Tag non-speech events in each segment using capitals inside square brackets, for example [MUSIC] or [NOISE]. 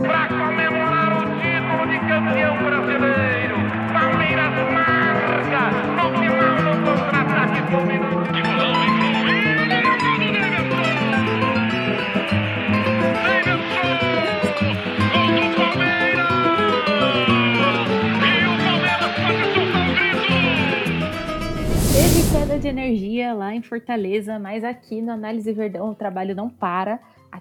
Para comemorar o título de campeão brasileiro, Palmeiras marca no final do contra-ataque fluminense. Teve queda de energia lá em Fortaleza, mas aqui no Análise Verdão o trabalho não para.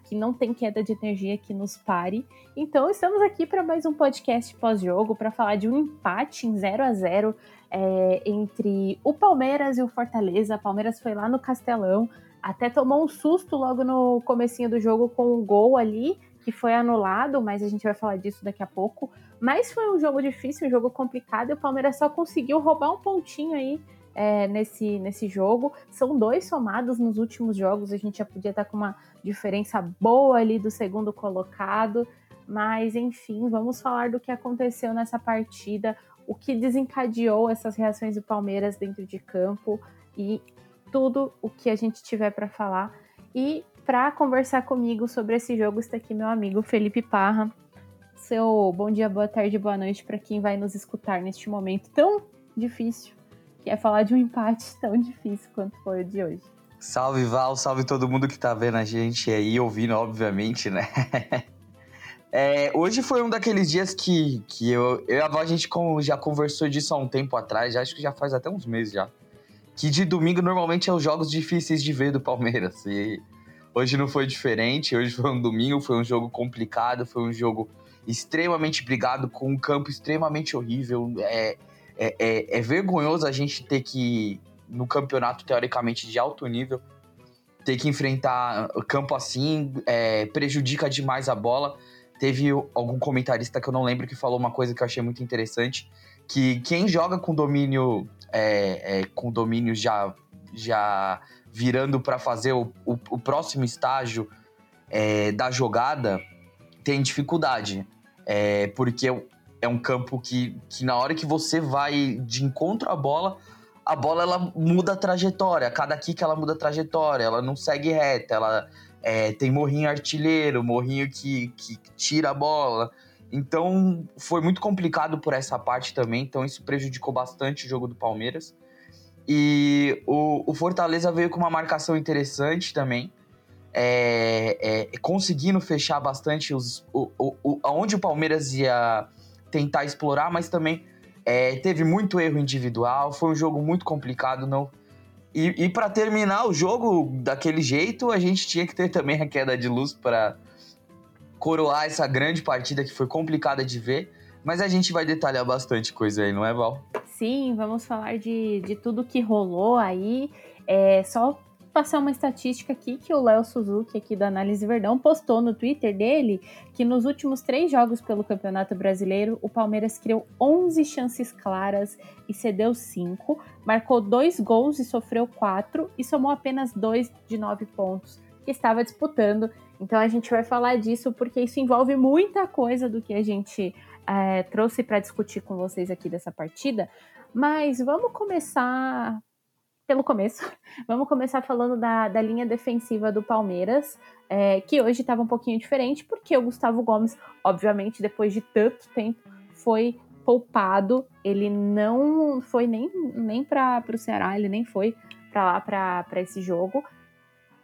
Aqui não tem queda de energia que nos pare. Então estamos aqui para mais um podcast pós-jogo para falar de um empate em 0 a 0 é, entre o Palmeiras e o Fortaleza. O Palmeiras foi lá no Castelão, até tomou um susto logo no comecinho do jogo com o um gol ali que foi anulado, mas a gente vai falar disso daqui a pouco. Mas foi um jogo difícil, um jogo complicado e o Palmeiras só conseguiu roubar um pontinho aí é, nesse, nesse jogo. São dois somados nos últimos jogos, a gente já podia estar com uma diferença boa ali do segundo colocado. Mas enfim, vamos falar do que aconteceu nessa partida, o que desencadeou essas reações do Palmeiras dentro de campo e tudo o que a gente tiver para falar. E para conversar comigo sobre esse jogo está aqui meu amigo Felipe Parra. Seu bom dia, boa tarde, boa noite para quem vai nos escutar neste momento tão difícil é falar de um empate tão difícil quanto foi o de hoje. Salve Val, salve todo mundo que tá vendo a gente aí, ouvindo, obviamente, né? [LAUGHS] é, hoje foi um daqueles dias que, que eu, eu e a Val, a gente já conversou disso há um tempo atrás, acho que já faz até uns meses já. Que de domingo normalmente é os jogos difíceis de ver do Palmeiras. E hoje não foi diferente, hoje foi um domingo, foi um jogo complicado, foi um jogo extremamente brigado, com um campo extremamente horrível. É, é, é, é, vergonhoso a gente ter que, no campeonato teoricamente de alto nível, ter que enfrentar campo assim, é, prejudica demais a bola. Teve algum comentarista que eu não lembro que falou uma coisa que eu achei muito interessante, que quem joga com domínio, é, é, com domínio já, já virando para fazer o, o, o, próximo estágio é, da jogada, tem dificuldade. porque é um campo que, que na hora que você vai de encontro à bola, a bola ela muda a trajetória. Cada kick ela muda a trajetória, ela não segue reta, ela é, tem morrinho artilheiro, morrinho que, que tira a bola. Então foi muito complicado por essa parte também, então isso prejudicou bastante o jogo do Palmeiras. E o, o Fortaleza veio com uma marcação interessante também, é, é, conseguindo fechar bastante os, o, o, o, onde o Palmeiras ia tentar explorar, mas também é, teve muito erro individual, foi um jogo muito complicado, não. E, e para terminar o jogo daquele jeito, a gente tinha que ter também a queda de luz para coroar essa grande partida que foi complicada de ver. Mas a gente vai detalhar bastante coisa aí, não é, Val? Sim, vamos falar de, de tudo que rolou aí. É, só passar uma estatística aqui que o Léo Suzuki, aqui da Análise Verdão, postou no Twitter dele que nos últimos três jogos pelo Campeonato Brasileiro, o Palmeiras criou 11 chances claras e cedeu 5, marcou dois gols e sofreu quatro e somou apenas dois de nove pontos que estava disputando. Então a gente vai falar disso porque isso envolve muita coisa do que a gente é, trouxe para discutir com vocês aqui dessa partida. Mas vamos começar pelo começo. [LAUGHS] Vamos começar falando da, da linha defensiva do Palmeiras, é, que hoje estava um pouquinho diferente, porque o Gustavo Gomes, obviamente, depois de tanto tempo, foi poupado. Ele não foi nem, nem para o Ceará, ele nem foi para lá para esse jogo.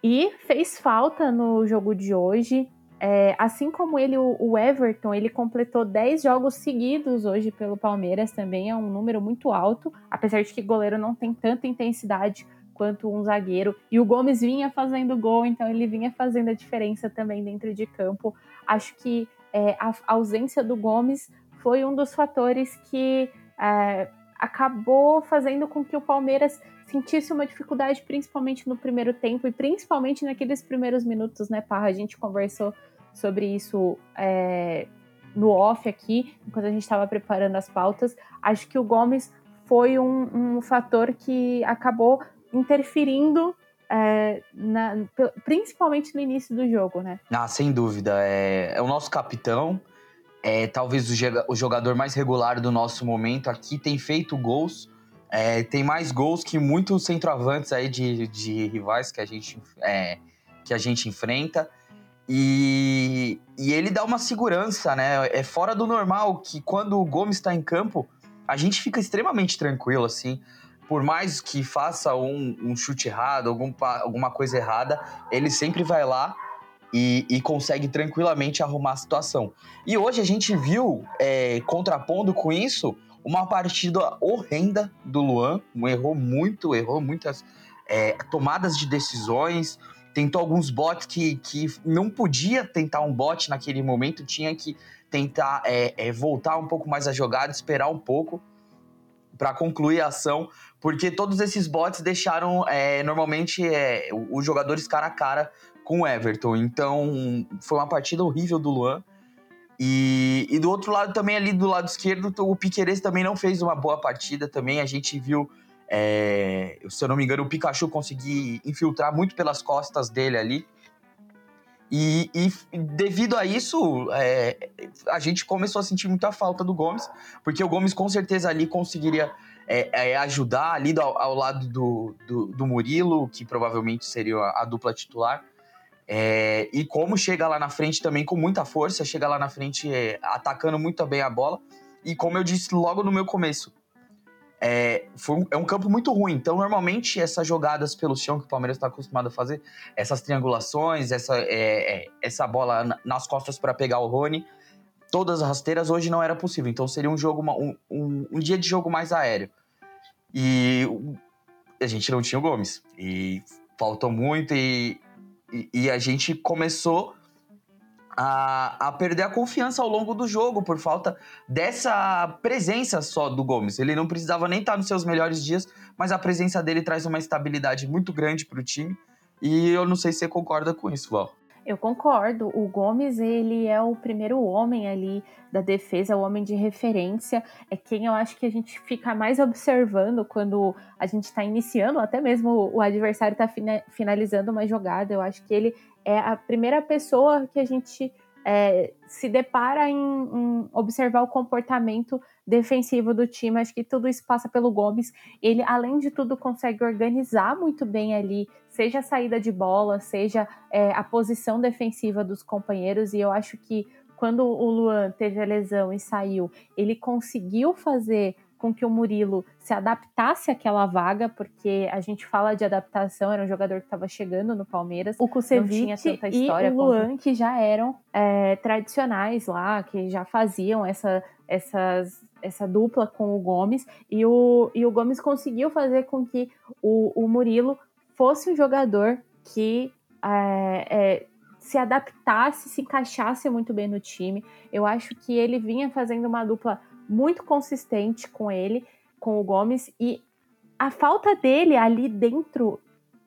E fez falta no jogo de hoje. É, assim como ele, o, Everton, ele completou 10 jogos seguidos hoje pelo Palmeiras, também é um número muito alto, apesar de que goleiro não tem tanta intensidade quanto um zagueiro. E o Gomes vinha fazendo gol, então ele vinha fazendo a diferença também dentro de campo. Acho que é, a, a, ausência do Gomes foi um dos fatores que é, acabou fazendo com que o Palmeiras sentisse uma dificuldade, principalmente no primeiro tempo e principalmente naqueles primeiros minutos, né, Parra? A gente conversou sobre isso é, no off aqui, enquanto a gente estava preparando as pautas. Acho que o Gomes foi um, um fator que acabou interferindo é, na, principalmente no início do jogo, né? Ah, sem dúvida. É, é o nosso capitão, é talvez o, o, jogador mais regular do nosso momento aqui, tem feito gols. É, tem mais gols que muitos centroavantes aí de, de rivais que a gente, é, que a gente enfrenta. E, e ele dá uma segurança, né? É fora do normal que quando o Gomes está em campo, a gente fica extremamente tranquilo, assim. Por mais que faça um, um chute errado, algum, alguma coisa errada, ele sempre vai lá e, e, consegue tranquilamente arrumar a situação. E hoje a gente viu, é, contrapondo com isso, uma partida horrenda do Luan. Errou muito, errou muitas é, tomadas de decisões. Tentou alguns bots que, que não podia tentar um bot naquele momento, tinha que tentar é, é, voltar um pouco mais a jogada, esperar um pouco para concluir a ação, porque todos esses bots deixaram é, normalmente é, os jogadores cara a cara com o Everton. Então foi uma partida horrível do Luan. E, e do outro lado também, ali do lado esquerdo, o Piqueires também não fez uma boa partida também. A gente viu, é, se eu não me engano, o Pikachu conseguir infiltrar muito pelas costas dele ali. E, e devido a isso, é, a gente começou a sentir muita falta do Gomes, porque o Gomes com certeza ali conseguiria é, é, ajudar ali ao, ao lado do, do, do, Murilo, que provavelmente seria a, a dupla titular. É, e como chega lá na frente também com muita força, chega lá na frente é, atacando muito bem a bola. E como eu disse logo no meu começo, é, foi um, é um campo muito ruim. Então, normalmente, essas jogadas pelo chão que o Palmeiras está acostumado a fazer, essas triangulações, essa, é, é, essa bola nas costas para pegar o Rony, todas as rasteiras hoje não era possível. Então, seria um jogo, um, um, um dia de jogo mais aéreo. E a gente não tinha o Gomes. E faltou muito. E e, a gente começou a, a, perder a confiança ao longo do jogo por falta dessa presença só do Gomes. Ele não precisava nem estar nos seus melhores dias, mas a presença dele traz uma estabilidade muito grande para o time. E eu não sei se você concorda com isso, Val. Eu concordo. O Gomes, ele é o primeiro homem ali da defesa, o homem de referência. É quem eu acho que a gente fica mais observando quando a gente está iniciando, até mesmo o adversário está finalizando uma jogada. Eu acho que ele é a primeira pessoa que a gente é, se depara em, em, observar o comportamento defensivo do time. Acho que tudo isso passa pelo Gomes. Ele, além de tudo, consegue organizar muito bem ali, seja a saída de bola, seja é, a posição defensiva dos companheiros. E eu acho que quando o Luan teve a lesão e saiu, ele conseguiu fazer com que o Murilo se adaptasse àquela vaga, porque a gente fala de adaptação, era um jogador que estava chegando no Palmeiras. O Kusevich e o Luan, como... que já eram é, tradicionais lá, que já faziam essa, essas, essa dupla com o Gomes, e o, e o Gomes conseguiu fazer com que o, o Murilo fosse um jogador que é, é, se adaptasse, se encaixasse muito bem no time. Eu acho que ele vinha fazendo uma dupla muito consistente com ele, com o Gomes, e a falta dele ali dentro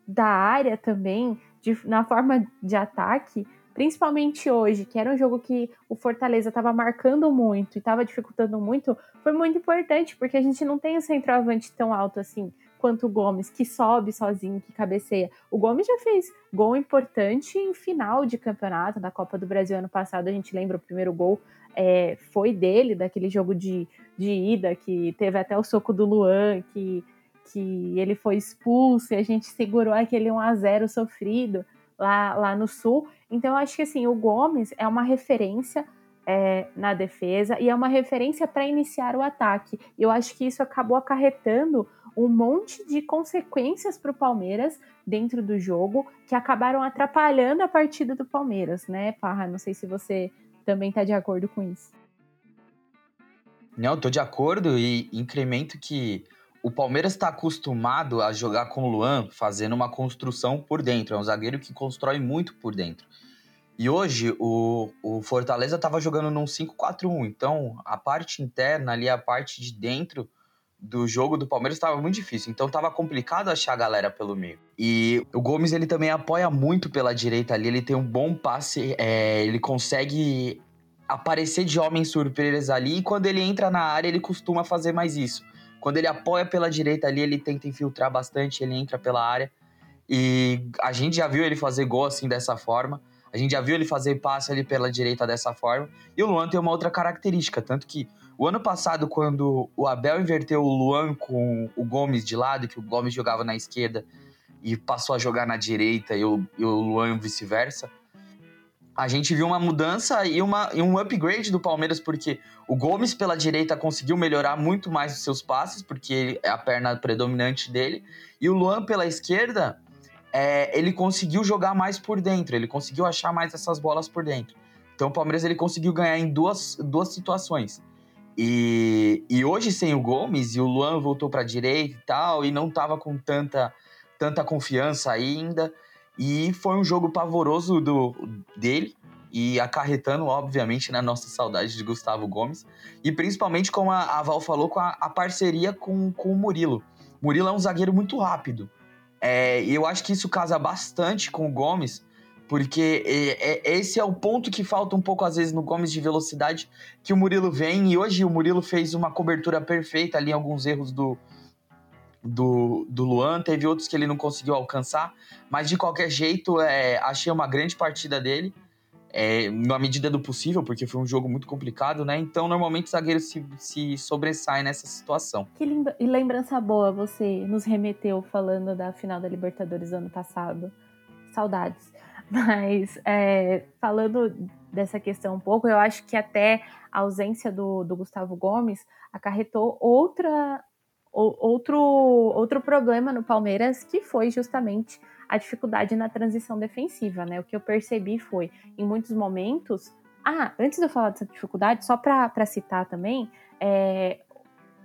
da área também, de, na forma de ataque, principalmente hoje, que era um jogo que o Fortaleza estava marcando muito e estava dificultando muito, foi muito importante, porque a gente não tem um centroavante tão alto assim quanto o Gomes, que sobe sozinho, que cabeceia. O Gomes já fez gol importante em final de campeonato da Copa do Brasil ano passado, a gente lembra o primeiro gol é, foi dele, daquele jogo de, de ida, que teve até o soco do Luan, que, que ele foi expulso e a gente segurou aquele 1 a 0 sofrido lá, lá no Sul. Então, eu acho que assim, o Gomes é uma referência é, na defesa e é uma referência para iniciar o ataque. Eu acho que isso acabou acarretando um monte de consequências para o Palmeiras dentro do jogo que acabaram atrapalhando a partida do Palmeiras, né, Parra? Não sei se você também está de acordo com isso. Não, estou de acordo e incremento que o Palmeiras está acostumado a jogar com o Luan fazendo uma construção por dentro. É um zagueiro que constrói muito por dentro. E hoje o, o Fortaleza estava jogando num 5-4-1. Então a parte interna ali, a parte de dentro do jogo do Palmeiras estava muito difícil, então estava complicado achar a galera pelo meio. E o Gomes ele também apoia muito pela direita ali, ele tem um bom passe, é, ele consegue aparecer de homem surpresa ali e quando ele entra na área ele costuma fazer mais isso. Quando ele apoia pela direita ali, ele tenta infiltrar bastante, ele entra pela área. E a gente já viu ele fazer gol assim dessa forma. A gente já viu ele fazer passe ali pela direita dessa forma. E o Luan tem uma outra característica, tanto que o ano passado, quando o Abel inverteu o Luan com o Gomes de lado, que o Gomes jogava na esquerda e passou a jogar na direita e o, e o Luan vice-versa, a gente viu uma mudança e, uma, e um upgrade do Palmeiras, porque o Gomes pela direita conseguiu melhorar muito mais os seus passes, porque é a perna predominante dele, e o Luan pela esquerda, é, ele conseguiu jogar mais por dentro, ele conseguiu achar mais essas bolas por dentro. Então o Palmeiras ele conseguiu ganhar em duas, duas situações. E, e hoje sem o Gomes, e o Luan voltou para a direita e tal, e não estava com tanta, tanta confiança ainda. E foi um jogo pavoroso do, dele e acarretando, obviamente, na nossa saudade de Gustavo Gomes. E principalmente, como a, a Val falou, com a, a, parceria com, com o Murilo. Murilo é um zagueiro muito rápido. É, eu acho que isso casa bastante com o Gomes, porque é, é, esse é o ponto que falta um pouco, às vezes, no Gomes de velocidade, que o Murilo vem. E hoje o Murilo fez uma cobertura perfeita ali, alguns erros do, do, do Luan, teve outros que ele não conseguiu alcançar, mas de qualquer jeito, é, achei uma grande partida dele, é, na medida do possível, porque foi um jogo muito complicado, né? Então, normalmente, o zagueiro se, se sobressai nessa situação. Que lembrança boa você nos remeteu falando da final da Libertadores do ano passado. Saudades. [LAUGHS] Mas, é, falando dessa questão um pouco, eu acho que até a ausência do, do Gustavo Gomes acarretou outra outro, outro problema no Palmeiras que foi justamente a dificuldade na transição defensiva, né? O que eu percebi foi, em muitos momentos. Ah, antes de eu falar dessa dificuldade, só para citar também, é,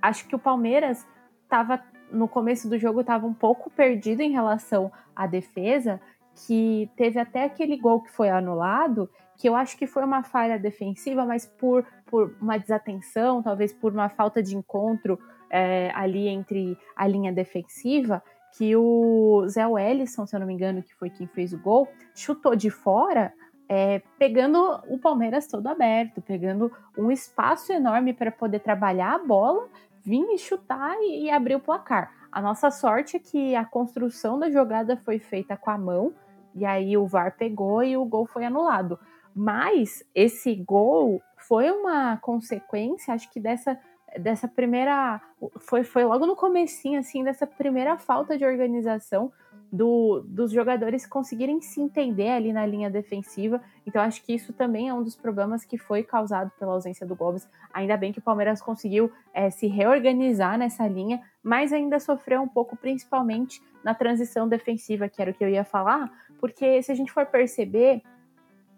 acho que o Palmeiras estava no começo do jogo estava um pouco perdido em relação à defesa, que teve até aquele gol que foi anulado, que eu acho que foi uma falha defensiva, mas por, por uma desatenção, talvez por uma falta de encontro é, ali entre a linha defensiva, que o Zé Wellison, se eu não me engano, que foi quem fez o gol, chutou de fora, é, pegando o Palmeiras todo aberto, pegando um espaço enorme para poder trabalhar a bola, vir e chutar e, e abrir o placar. A nossa sorte é que a construção da jogada foi feita com a mão, e aí o VAR pegou e o gol foi anulado. Mas esse gol foi uma consequência, acho que dessa dessa primeira foi, foi logo no comecinho assim dessa primeira falta de organização do, dos jogadores conseguirem se entender ali na linha defensiva. Então acho que isso também é um dos problemas que foi causado pela ausência do Gomes. Ainda bem que o Palmeiras conseguiu é, se reorganizar nessa linha, mas ainda sofreu um pouco, principalmente na transição defensiva, que era o que eu ia falar, porque se a gente for perceber,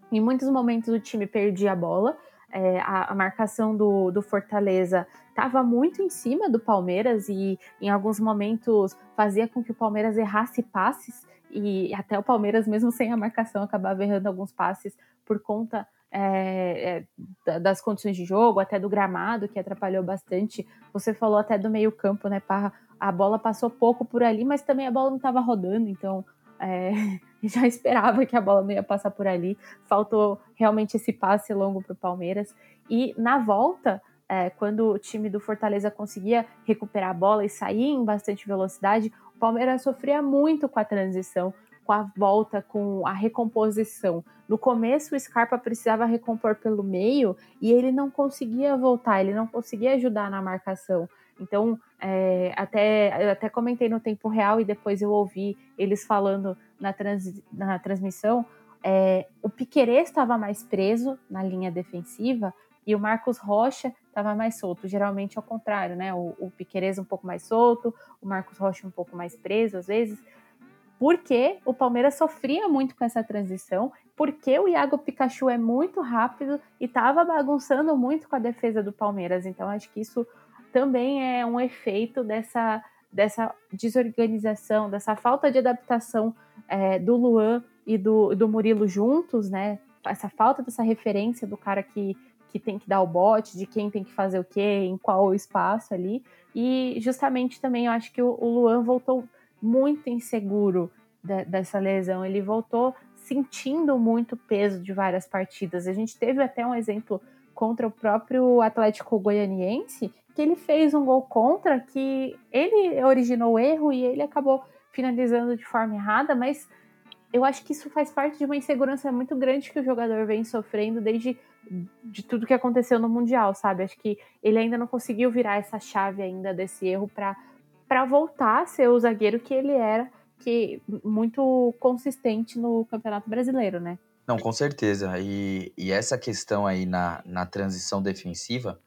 em muitos momentos o time perdia a bola, é, a, a, marcação do, do Fortaleza estava muito em cima do Palmeiras e em alguns momentos fazia com que o Palmeiras errasse passes e até o Palmeiras, mesmo sem a marcação, acabava errando alguns passes por conta é, é, das condições de jogo, até do gramado, que atrapalhou bastante. Você falou até do meio-campo, né, Parra? A bola passou pouco por ali, mas também a bola não estava rodando, então é, [LAUGHS] já esperava que a bola não ia passar por ali. Faltou realmente esse passe longo para o Palmeiras. E na volta, é, quando o time do Fortaleza conseguia recuperar a bola e sair em bastante velocidade, o Palmeiras sofria muito com a transição, com a volta, com a recomposição. No começo, o Scarpa precisava recompor pelo meio e ele não conseguia voltar, ele não conseguia ajudar na marcação. Então, é, até, eu até comentei no tempo real e depois eu ouvi eles falando na, trans, na transmissão. É, o Piquerez estava mais preso na linha defensiva e o Marcos Rocha estava mais solto. Geralmente ao contrário, né? O, o Piquerez um pouco mais solto, o Marcos Rocha um pouco mais preso às vezes. Porque o Palmeiras sofria muito com essa transição, porque o Iago Pikachu é muito rápido e estava bagunçando muito com a defesa do Palmeiras. Então acho que isso também é um efeito dessa, dessa desorganização, dessa falta de adaptação é, do Luan e do, do Murilo juntos, né? Essa falta dessa referência do cara que, que tem que dar o bote, de quem tem que fazer o quê, em qual espaço ali. E justamente também eu acho que o, o Luan voltou muito inseguro de, dessa lesão. Ele voltou sentindo muito peso de várias partidas. A gente teve até um exemplo contra o próprio Atlético Goianiense, que ele fez um gol contra, que ele originou o erro e ele acabou finalizando de forma errada, mas eu acho que isso faz parte de uma insegurança muito grande que o jogador vem sofrendo desde de tudo que aconteceu no Mundial, sabe? Acho que ele ainda não conseguiu virar essa chave ainda desse erro para voltar a ser o zagueiro que ele era, que muito consistente no Campeonato Brasileiro, né? Não, com certeza. E, e essa questão aí na, na transição defensiva,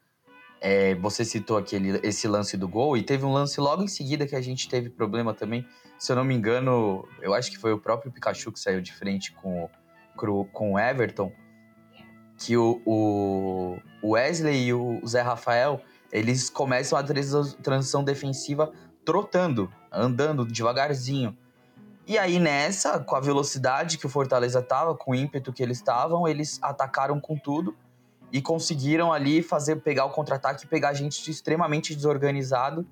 é, você citou aquele, esse lance do gol e teve um lance logo em seguida que a gente teve problema também. Se eu não me engano, eu acho que foi o próprio Pikachu que saiu de frente com, com o Everton, que o, o Wesley e o Zé Rafael, eles começam a transição defensiva trotando, andando devagarzinho. E aí nessa, com a velocidade que o Fortaleza tava, com o ímpeto que eles estavam, eles atacaram com tudo e conseguiram ali fazer pegar o contra-ataque pegar gente extremamente desorganizado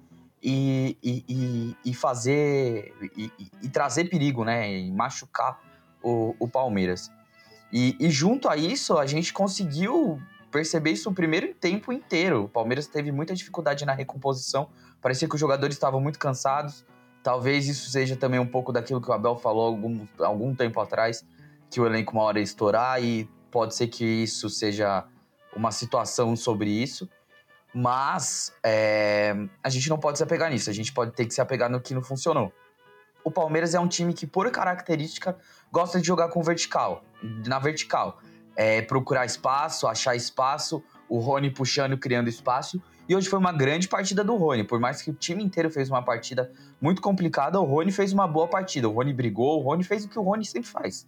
e, e, e, e fazer e, trazer perigo, né? E machucar o, o Palmeiras. E, junto a isso, a gente conseguiu perceber isso o primeiro tempo inteiro. O Palmeiras teve muita dificuldade na recomposição. Parecia que os jogadores estavam muito cansados. Talvez isso seja também um pouco daquilo que o Abel falou algum, algum tempo atrás, que o elenco uma hora ia estourar e pode ser que isso seja uma situação sobre isso. Mas é, a gente não pode se apegar nisso, a gente pode ter que se apegar no que não funcionou. O Palmeiras é um time que, por característica, gosta de jogar com vertical, na vertical. É, procurar espaço, achar espaço, o Rony puxando, criando espaço. E hoje foi uma grande partida do Rony. Por mais que o time inteiro fez uma partida muito complicada, o Rony fez uma boa partida. O Rony brigou, o Rony fez o que o Rony sempre faz.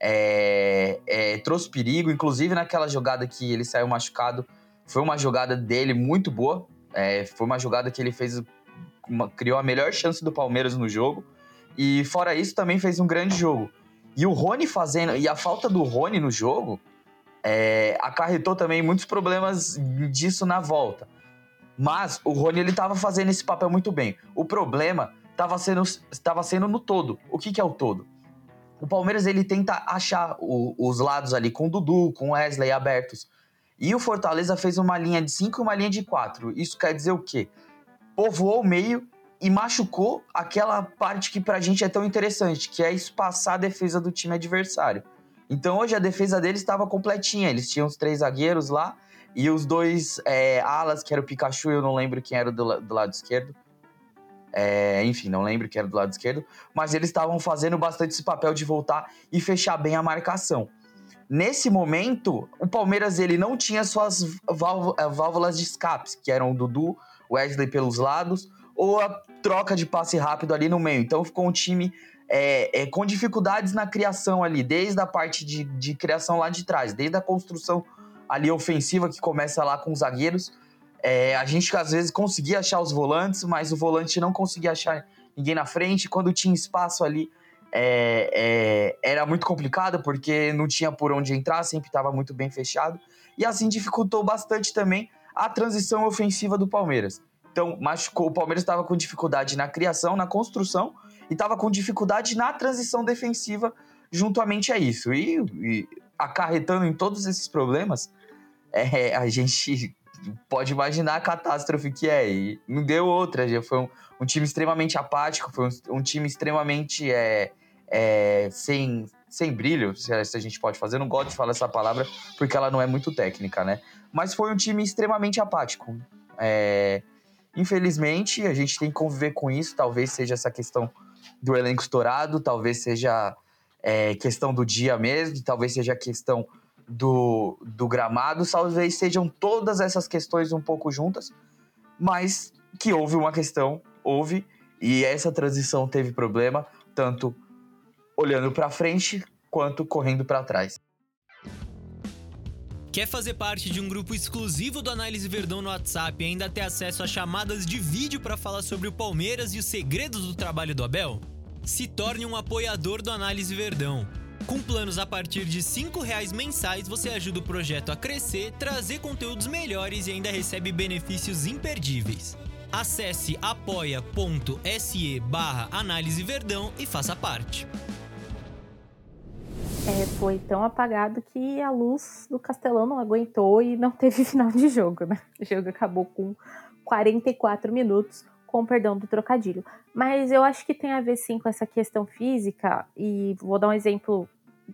É, é, trouxe perigo, inclusive naquela jogada que ele saiu machucado. Foi uma jogada dele muito boa. É, foi uma jogada que ele fez, uma, criou a melhor chance do Palmeiras no jogo. E fora isso, também fez um grande jogo. E o Rony fazendo. E a falta do Rony no jogo é, acarretou também muitos problemas disso na volta. Mas o Rony ele estava fazendo esse papel muito bem. O problema estava sendo, tava sendo no todo. O que, que é o todo? O Palmeiras ele tenta achar o, os lados ali com o Dudu, com o Wesley abertos. E o Fortaleza fez uma linha de 5 e uma linha de 4. Isso quer dizer o quê? Povoou o meio e machucou aquela parte que pra gente é tão interessante, que é espaçar a defesa do time adversário. Então hoje a defesa deles estava completinha. Eles tinham os três zagueiros lá e os dois é, alas, que era o Pikachu, eu não lembro quem era do, do lado esquerdo. É, enfim, não lembro quem era do lado esquerdo. Mas eles estavam fazendo bastante esse papel de voltar e fechar bem a marcação. Nesse momento, o Palmeiras ele não tinha suas é, válvulas de escape, que eram o Dudu, Wesley pelos lados, ou a troca de passe rápido ali no meio. Então ficou um time é, é, com dificuldades na criação ali, desde a parte de, de criação lá de trás, desde a construção ali ofensiva que começa lá com os zagueiros. É, a gente às vezes conseguia achar os volantes, mas o volante não conseguia achar ninguém na frente. Quando tinha espaço ali, é, é, era muito complicado porque não tinha por onde entrar, sempre estava muito bem fechado. E assim dificultou bastante também a transição ofensiva do Palmeiras. Então, machucou, o Palmeiras estava com dificuldade na criação, na construção, e estava com dificuldade na transição defensiva juntamente a isso. E, e acarretando em todos esses problemas, é, a gente pode imaginar a catástrofe que é. E não deu outra. Já foi um, um time extremamente apático, foi um, um time extremamente é, é, sem, sem brilho, se a gente pode fazer. Eu não gosto de falar essa palavra porque ela não é muito técnica, né? Mas foi um time extremamente apático. É, infelizmente, a gente tem que conviver com isso. Talvez seja essa questão do elenco estourado, talvez seja é, questão do dia mesmo, talvez seja questão do, do gramado, talvez sejam todas essas questões um pouco juntas, mas que houve uma questão, houve, e essa transição teve problema, tanto olhando para frente quanto correndo para trás. Quer fazer parte de um grupo exclusivo do Análise Verdão no WhatsApp e ainda ter acesso a chamadas de vídeo para falar sobre o Palmeiras e os segredos do trabalho do Abel? Se torne um apoiador do Análise Verdão. Com planos a partir de R$ reais mensais, você ajuda o projeto a crescer, trazer conteúdos melhores e ainda recebe benefícios imperdíveis. Acesse apoia.se barra Análise Verdão e faça parte. É, foi tão apagado que a luz do Castelão não aguentou e não teve [LAUGHS] final de jogo, né? O jogo acabou com 44 minutos, com perdão do trocadilho. Mas eu acho que tem a ver sim com essa questão física, e vou dar um exemplo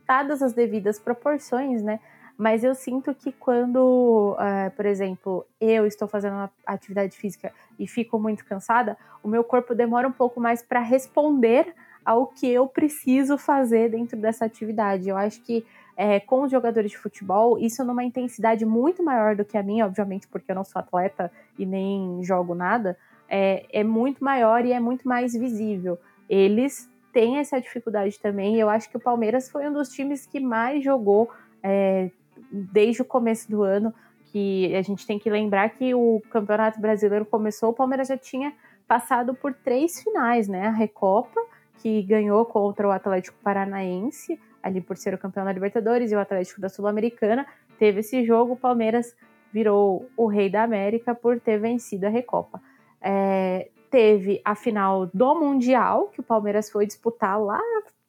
dadas as devidas proporções, né? Mas eu sinto que quando, uh, por exemplo, eu estou fazendo uma atividade física e fico muito cansada, o meu corpo demora um pouco mais para responder ao que eu preciso fazer dentro dessa atividade. Eu acho que é, com os jogadores de futebol, isso numa intensidade muito maior do que a minha, obviamente, porque eu não sou atleta e nem jogo nada, é, é muito maior e é muito mais visível. Eles têm essa dificuldade também. Eu acho que o Palmeiras foi um dos times que mais jogou é, desde o começo do ano. Que a gente tem que lembrar que o Campeonato Brasileiro começou, o Palmeiras já tinha passado por três finais, né? A Recopa, que ganhou contra o Atlético Paranaense, ali por ser o campeão da Libertadores, e o Atlético da Sul-Americana. Teve esse jogo, o Palmeiras virou o rei da América por ter vencido a Recopa. É, teve a final do Mundial, que o Palmeiras foi disputar lá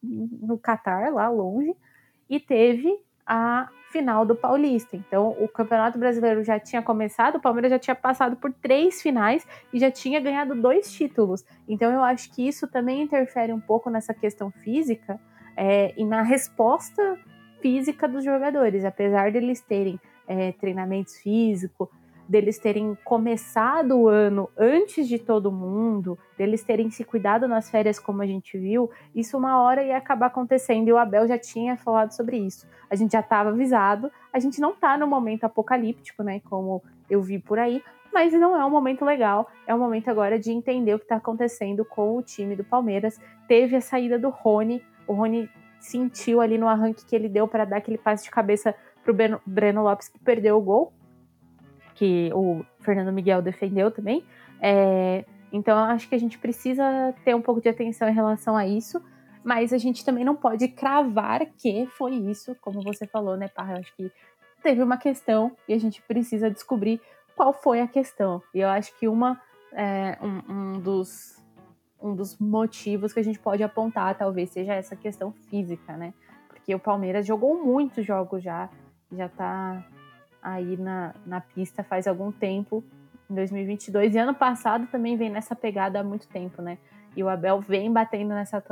no Catar, lá longe, e teve a final do Paulista. Então, o Campeonato Brasileiro já tinha começado, o Palmeiras já tinha passado por três finais e já tinha ganhado dois títulos. Então, eu acho que isso também interfere um pouco nessa questão física é, e na resposta física dos jogadores, apesar deles terem é, treinamentos físicos, deles terem começado o ano antes de todo mundo, deles terem se cuidado nas férias, como a gente viu, isso uma hora ia acabar acontecendo e o Abel já tinha falado sobre isso. A gente já estava avisado, a gente não está no momento apocalíptico, né, como eu vi por aí, mas não é um momento legal, é um momento agora de entender o que está acontecendo com o time do Palmeiras. Teve a saída do Rony, o Rony sentiu ali no arranque que ele deu para dar aquele passe de cabeça pro Breno Lopes que perdeu o gol que o Fernando Miguel defendeu também. É, então, acho que a gente precisa ter um pouco de atenção em relação a isso, mas a gente também não pode cravar que foi isso, como você falou, né, Parra? Eu acho que teve uma questão e a gente precisa descobrir qual foi a questão. E eu acho que uma, é, um, um, dos, um dos motivos que a gente pode apontar talvez seja essa questão física, né? Porque o Palmeiras jogou muitos jogos já, já tá aí na, na pista faz algum tempo, em 2022. E ano passado também vem nessa pegada há muito tempo, né? E o Abel vem batendo nessa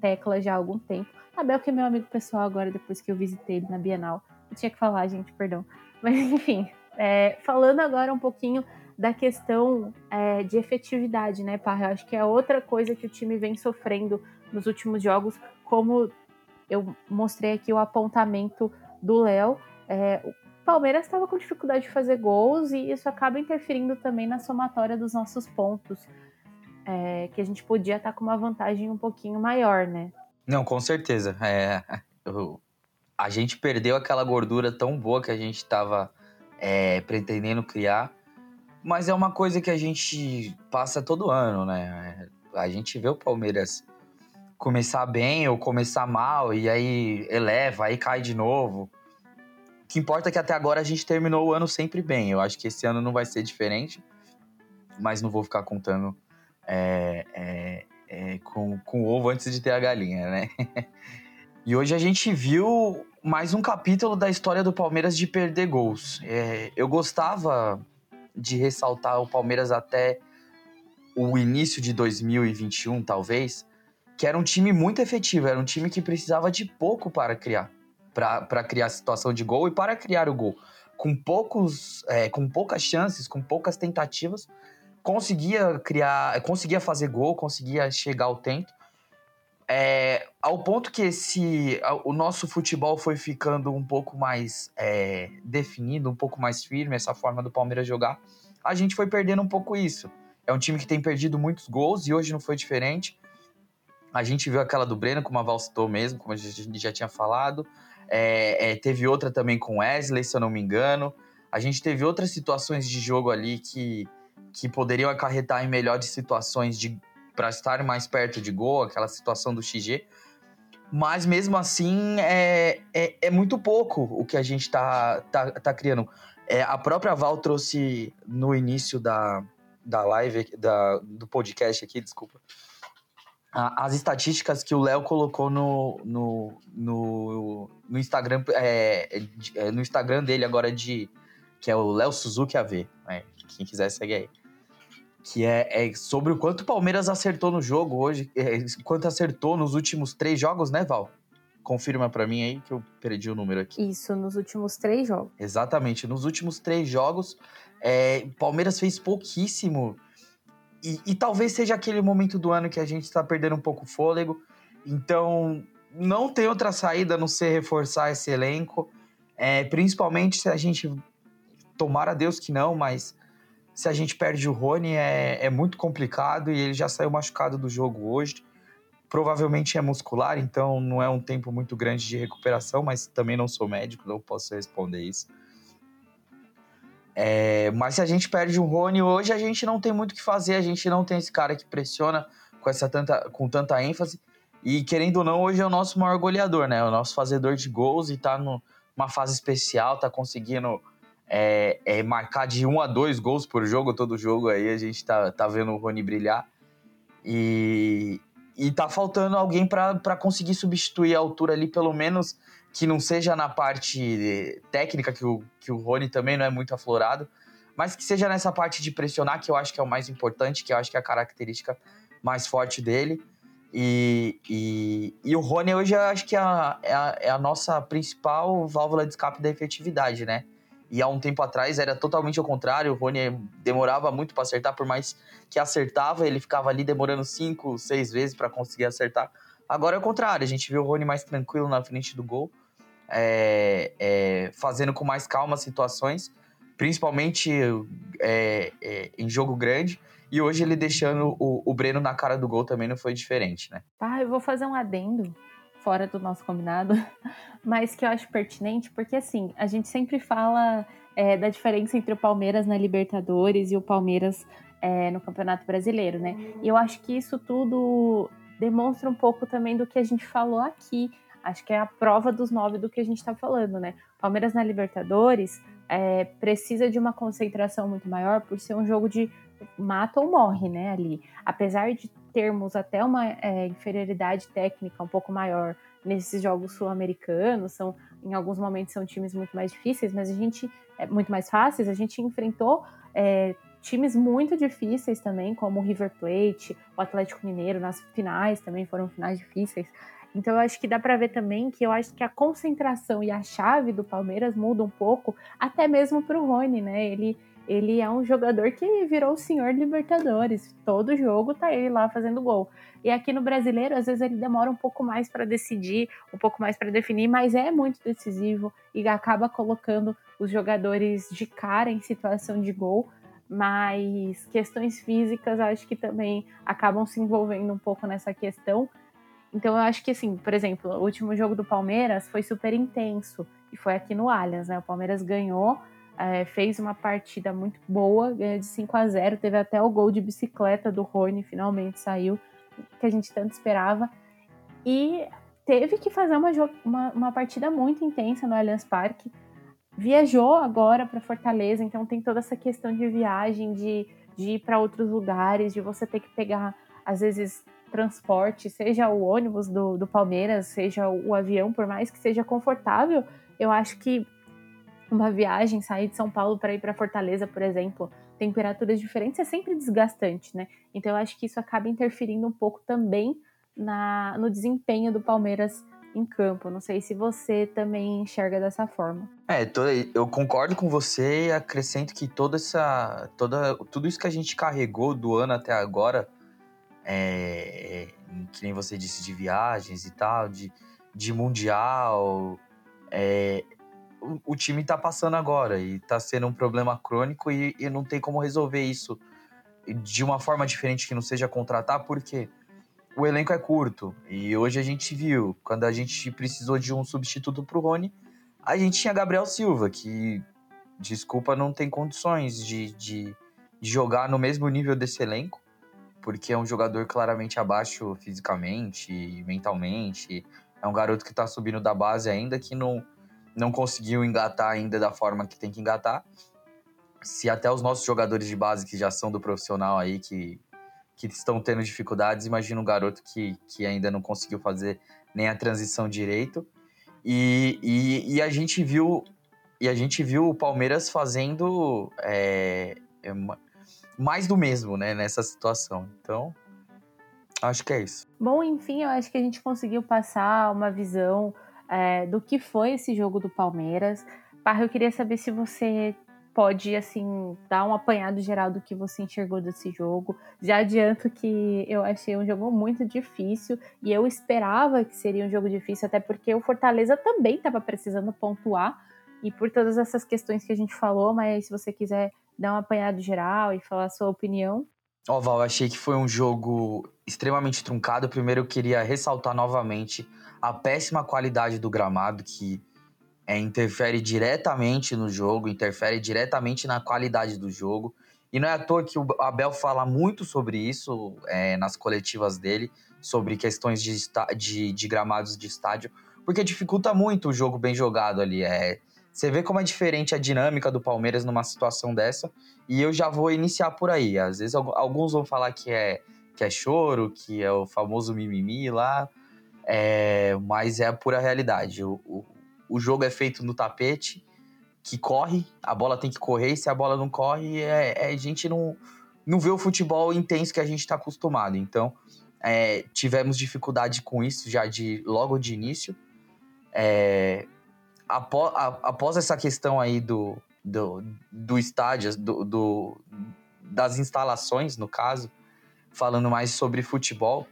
tecla já há algum tempo. Abel, que é meu amigo pessoal agora, depois que eu visitei ele na Bienal. Eu tinha que falar, gente, perdão. [LAUGHS] Mas, enfim, é, falando agora um pouquinho da questão é, de efetividade, né, Parra? Acho que é outra coisa que o time vem sofrendo nos últimos jogos, como eu mostrei aqui o apontamento do Léo. É, Palmeiras estava com dificuldade de fazer gols e isso acaba interferindo também na somatória dos nossos pontos. É, que a gente podia estar tá com uma vantagem um pouquinho maior, né? Não, com certeza. É, eu, a gente perdeu aquela gordura tão boa que a gente estava é, pretendendo criar, mas é uma coisa que a gente passa todo ano, né? A gente vê o Palmeiras começar bem ou começar mal e aí eleva, aí cai de novo que importa é que até agora a gente terminou o ano sempre bem. Eu acho que esse ano não vai ser diferente, mas não vou ficar contando é, é, é, com, com o ovo antes de ter a galinha, né? [LAUGHS] e hoje a gente viu mais um capítulo da história do Palmeiras de perder gols. É, eu gostava de ressaltar o Palmeiras até o início de 2021, talvez, que era um time muito efetivo, era um time que precisava de pouco para criar para criar situação de gol e para criar o gol. Com, poucos, é, com poucas chances, com poucas tentativas, conseguia criar, conseguia fazer gol, conseguia chegar ao tempo. É, ao ponto que esse, o nosso futebol foi ficando um pouco mais é, definido, um pouco mais firme, essa forma do Palmeiras jogar, a gente foi perdendo um pouco isso. É um time que tem perdido muitos gols e hoje não foi diferente. A gente viu aquela do Breno, como a Val citou mesmo, como a gente já tinha falado. É, é, teve outra também com Wesley, se eu não me engano. A gente teve outras situações de jogo ali que, que poderiam acarretar em melhores situações de para estar mais perto de gol, aquela situação do XG. Mas mesmo assim é, é, é muito pouco o que a gente tá, tá, tá criando. É, a própria Val trouxe no início da, da live, da, do podcast aqui, desculpa, as estatísticas que o Léo colocou no, no, no, no Instagram é, é, no Instagram dele agora de que é o Léo Suzuki AV, né? quem quiser segue aí. Que é, é, sobre o quanto o Palmeiras acertou no jogo hoje, é, quanto acertou nos últimos três jogos, né, Val? Confirma para mim aí que eu perdi o número aqui. Isso, nos últimos três jogos. Exatamente, nos últimos três jogos, é, Palmeiras fez pouquíssimo e, e, talvez seja aquele momento do ano que a gente está perdendo um pouco o fôlego. Então, não tem outra saída a não ser reforçar esse elenco. É, principalmente se a gente. Tomara Deus que não, mas se a gente perde o Rony é, é muito complicado e ele já saiu machucado do jogo hoje. Provavelmente é muscular, então não é um tempo muito grande de recuperação, mas também não sou médico, não posso responder isso. É, mas se a gente perde o Rony hoje, a gente não tem muito o que fazer, a gente não tem esse cara que pressiona com, essa tanta, com tanta ênfase. E querendo ou não, hoje é o nosso maior goleador, né? O nosso fazedor de gols e tá numa fase especial, tá conseguindo é, é, marcar de um a dois gols por jogo, todo jogo aí, a gente tá, tá vendo o Rony brilhar. E, e tá faltando alguém para conseguir substituir a altura ali, pelo menos que não seja na parte técnica, que o, que o Rony também não é muito aflorado, mas que seja nessa parte de pressionar, que eu acho que é o mais importante, que eu acho que é a característica mais forte dele. E, e, e o Rony hoje eu acho que é a, é a, é a nossa principal válvula de escape da efetividade, né? E há um tempo atrás era totalmente ao contrário. O Rony demorava muito para acertar, por mais que acertava, ele ficava ali demorando cinco, seis vezes para conseguir acertar. Agora é o contrário, a gente viu o Rony mais tranquilo na frente do gol, é, é, fazendo com mais calma as situações, principalmente é, é em jogo grande. E hoje ele deixando o, o Breno na cara do gol também não foi diferente, né? Ah, eu vou fazer um adendo fora do nosso combinado, [LAUGHS] mas que eu acho pertinente, porque assim, a gente sempre fala é, da diferença entre o Palmeiras na Libertadores e o Palmeiras é, no Campeonato Brasileiro, né? E eu acho que isso tudo demonstra um pouco também do que a gente falou aqui. Acho que é a prova dos nove do que a gente está falando, né? Palmeiras na Libertadores é, precisa de uma concentração muito maior por ser um jogo de mata ou morre, né? Ali, apesar de termos até uma é, inferioridade técnica um pouco maior nesses jogos sul-americanos, são em alguns momentos são times muito mais difíceis, mas a gente é muito mais fáceis. A gente enfrentou é, times muito difíceis também, como o River Plate, o Atlético Mineiro nas finais também foram finais difíceis. Então eu acho que dá para ver também que eu acho que a concentração e a chave do Palmeiras muda um pouco, até mesmo para o Rony, né? Ele ele é um jogador que virou o senhor Libertadores. Todo jogo tá ele lá fazendo gol. E aqui no brasileiro, às vezes ele demora um pouco mais para decidir, um pouco mais para definir, mas é muito decisivo e acaba colocando os jogadores de cara em situação de gol. Mas questões físicas acho que também acabam se envolvendo um pouco nessa questão. Então eu acho que assim, por exemplo, o último jogo do Palmeiras foi super intenso e foi aqui no Allianz, né? O Palmeiras ganhou é, fez uma partida muito boa, ganhou de 5 a 0 teve até o gol de bicicleta do Rony, finalmente saiu, que a gente tanto esperava. E teve que fazer uma, uma, uma partida muito intensa no Allianz Parque. Viajou agora para Fortaleza, então tem toda essa questão de viagem, de, de ir para outros lugares, de você ter que pegar, às vezes, transporte, seja o ônibus do, do Palmeiras, seja o, o avião, por mais que seja confortável, eu acho que uma viagem, sair de São Paulo para ir para Fortaleza, por exemplo, temperaturas diferentes é sempre desgastante, né? Então eu acho que isso acaba interferindo um pouco também na, no desempenho do Palmeiras em campo. Não sei se você também enxerga dessa forma. É, eu concordo com você e acrescento que toda essa, toda, tudo isso que a gente carregou do ano até agora, é, que nem você disse de viagens e tal, de, de mundial, é, o, time tá passando agora e tá sendo um problema crônico e, e não tem como resolver isso de uma forma diferente que não seja contratar, porque o elenco é curto. E hoje a gente viu, quando a gente precisou de um substituto pro Rony, a gente tinha Gabriel Silva, que, desculpa, não tem condições de, de, de jogar no mesmo nível desse elenco, porque é um jogador claramente abaixo fisicamente e mentalmente. É um garoto que tá subindo da base ainda, que não não conseguiu engatar ainda da forma que tem que engatar. Se até os nossos jogadores de base que já são do profissional aí, que, que estão tendo dificuldades, imagina um garoto que, que ainda não conseguiu fazer nem a transição direito. E, e, e a gente viu e a gente viu o Palmeiras fazendo é, é mais do mesmo né, nessa situação. Então, acho que é isso. Bom, enfim, eu acho que a gente conseguiu passar uma visão é, do que foi esse jogo do Palmeiras. Parra, eu queria saber se você pode, assim, dar um apanhado geral do que você enxergou desse jogo. Já adianto que eu achei um jogo muito difícil e eu esperava que seria um jogo difícil, até porque o Fortaleza também estava precisando pontuar e por todas essas questões que a gente falou, mas se você quiser dar um apanhado geral e falar a sua opinião. Ó, oh, Val, achei que foi um jogo extremamente truncado. Primeiro, eu queria ressaltar novamente a péssima qualidade do gramado, que é, interfere diretamente no jogo, interfere diretamente na qualidade do jogo. E não é à toa que o Abel fala muito sobre isso é, nas coletivas dele, sobre questões de, de, de, gramados de estádio, porque dificulta muito o jogo bem jogado ali. É, você vê como é diferente a dinâmica do Palmeiras numa situação dessa, e eu já vou iniciar por aí. Às vezes alguns vão falar que é, que é choro, que é o famoso mimimi lá, é, mas é a pura realidade. O, o, o jogo é feito no tapete, que corre, a bola tem que correr, e se a bola não corre, é, é a gente não, não vê o futebol intenso que a gente está acostumado. Então, é, tivemos dificuldade com isso já de logo de início. É, após, após essa questão aí do, do, do estádio, do, do, das instalações, no caso, falando mais sobre futebol,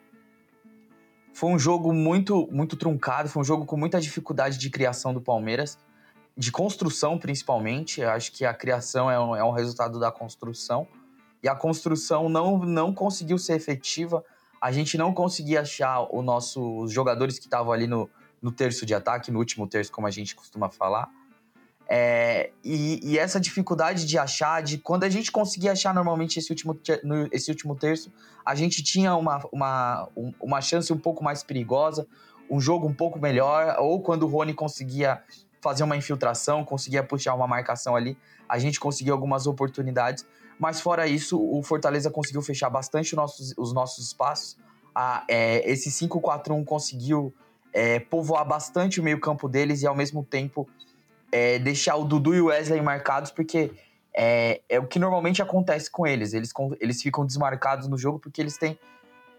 foi um jogo muito, muito truncado, foi um jogo com muita dificuldade de criação do Palmeiras, de construção principalmente. Eu acho que a criação é um, é um resultado da construção. E a construção não, não conseguiu ser efetiva. A gente não conseguia achar os jogadores que estavam ali no, no terço de ataque, no último terço, como a gente costuma falar. É, e, e, essa dificuldade de achar, de quando a gente conseguia achar normalmente esse último, esse último terço, a gente tinha uma, uma, uma chance um pouco mais perigosa, um jogo um pouco melhor, ou quando o Rony conseguia fazer uma infiltração, conseguia puxar uma marcação ali, a gente conseguiu algumas oportunidades. Mas fora isso, o Fortaleza conseguiu fechar bastante os nossos, os nossos espaços. A, é, esse 5-4-1 conseguiu é, povoar bastante o meio-campo deles e ao mesmo tempo é, deixar o Dudu e o Wesley marcados, porque é, é, o que normalmente acontece com eles. eles. Eles ficam desmarcados no jogo porque eles têm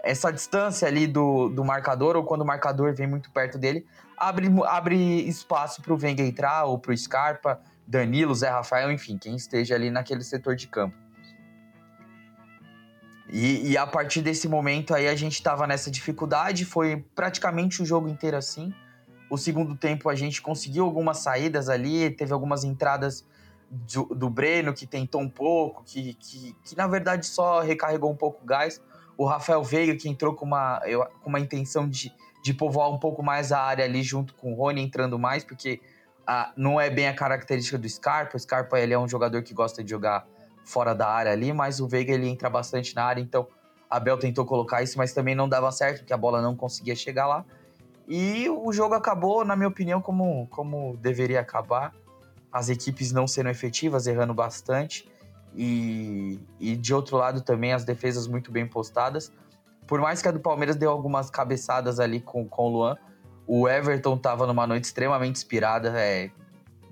essa distância ali do, do marcador, ou quando o marcador vem muito perto dele, abre, abre espaço para o Venga entrar, ou para o Scarpa, Danilo, Zé Rafael, enfim, quem esteja ali naquele setor de campo. E, e a partir desse momento aí a gente estava nessa dificuldade, foi praticamente o jogo inteiro assim. O segundo tempo a gente conseguiu algumas saídas ali, teve algumas entradas do, do Breno que tentou um pouco, que, que, que, na verdade só recarregou um pouco o gás. O Rafael Veiga que entrou com uma, com uma intenção de, de povoar um pouco mais a área ali junto com o Rony entrando mais, porque ah, não é bem a característica do Scarpa. O Scarpa ele é um jogador que gosta de jogar fora da área ali, mas o Veiga ele entra bastante na área, então Abel tentou colocar isso, mas também não dava certo, porque a bola não conseguia chegar lá. E o jogo acabou, na minha opinião, como, como deveria acabar. As equipes não sendo efetivas, errando bastante. E, e de outro lado também as defesas muito bem postadas. Por mais que a do Palmeiras deu algumas cabeçadas ali com, com o Luan, o Everton estava numa noite extremamente inspirada. É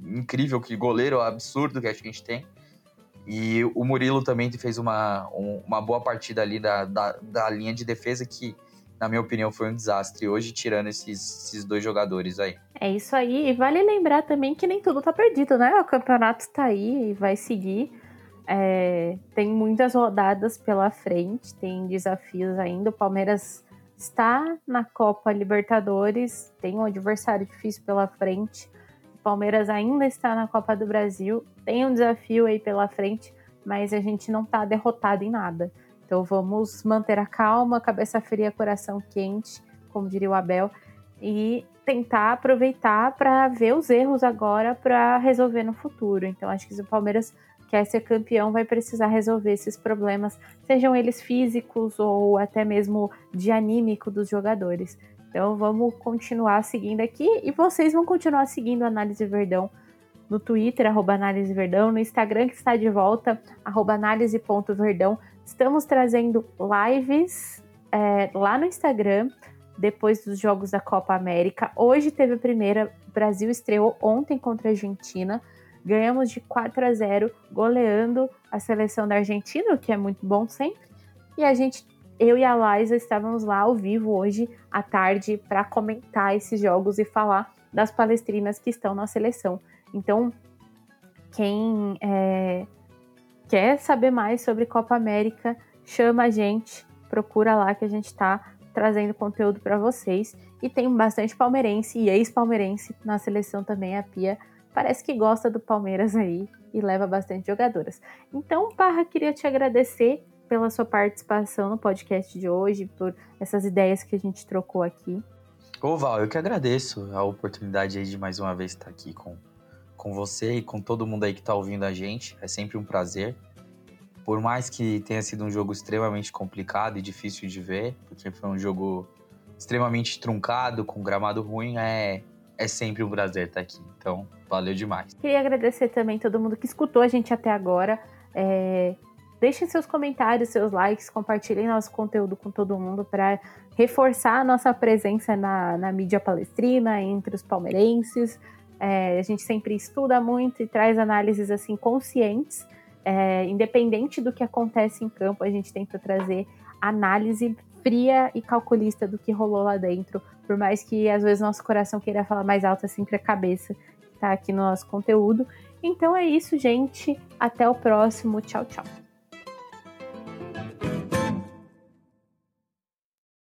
incrível que goleiro absurdo que a gente tem. E o Murilo também fez uma, um, uma boa partida ali da, da, da linha de defesa que na minha opinião, foi um desastre hoje, tirando esses, esses dois jogadores aí. É isso aí. E vale lembrar também que nem tudo tá perdido, né? O campeonato tá aí e vai seguir. É, tem muitas rodadas pela frente, tem desafios ainda. O Palmeiras está na Copa Libertadores, tem um adversário difícil pela frente. Palmeiras ainda está na Copa do Brasil, tem um desafio aí pela frente, mas a gente não tá derrotado em nada. Então vamos manter a calma, cabeça fria, coração quente, como diria o Abel, e tentar aproveitar para ver os erros agora para resolver no futuro. Então acho que se o Palmeiras quer ser campeão, vai precisar resolver esses problemas, sejam eles físicos ou até mesmo de anímico dos jogadores. Então vamos continuar seguindo aqui e vocês vão continuar seguindo Análise Verdão no Twitter, arroba Análise Verdão, no Instagram que está de volta, arroba análise.verdão. Estamos trazendo lives é, lá no Instagram, depois dos jogos da Copa América. Hoje teve a primeira, o Brasil estreou ontem contra a Argentina. Ganhamos de 4 a 0, goleando a seleção da Argentina, o que é muito bom sempre. E a gente, eu e a Liza, estávamos lá ao vivo hoje à tarde para comentar esses jogos e falar das palestrinas que estão na seleção. Então, quem é, quer saber mais sobre Copa América, chama a gente, procura lá que a gente está trazendo conteúdo para vocês. E tem bastante palmeirense e ex-palmeirense na seleção também, a Pia. Parece que gosta do Palmeiras aí e leva bastante jogadoras. Então, Parra, queria te agradecer pela sua participação no podcast de hoje, por essas ideias que a gente trocou aqui. Ô Val, eu que agradeço a oportunidade de mais uma vez estar aqui com, com você e com todo mundo aí que está ouvindo a gente. É sempre um prazer. Por mais que tenha sido um jogo extremamente complicado e difícil de ver, porque foi um jogo extremamente truncado, com gramado ruim, é, é sempre um prazer estar aqui. Então, valeu demais. Queria agradecer também todo mundo que escutou a gente até agora. É, deixem seus comentários, seus likes, compartilhem nosso conteúdo com todo mundo para reforçar a nossa presença na, na mídia palestrina, entre os palmeirenses. É, a gente sempre estuda muito e traz análises assim conscientes é, independente do que acontece em campo, a gente tenta trazer análise fria e calculista do que rolou lá dentro, por mais que às vezes nosso coração queira falar mais alto, é sempre a cabeça que tá aqui no nosso conteúdo. Então é isso, gente. Até o próximo. Tchau, tchau.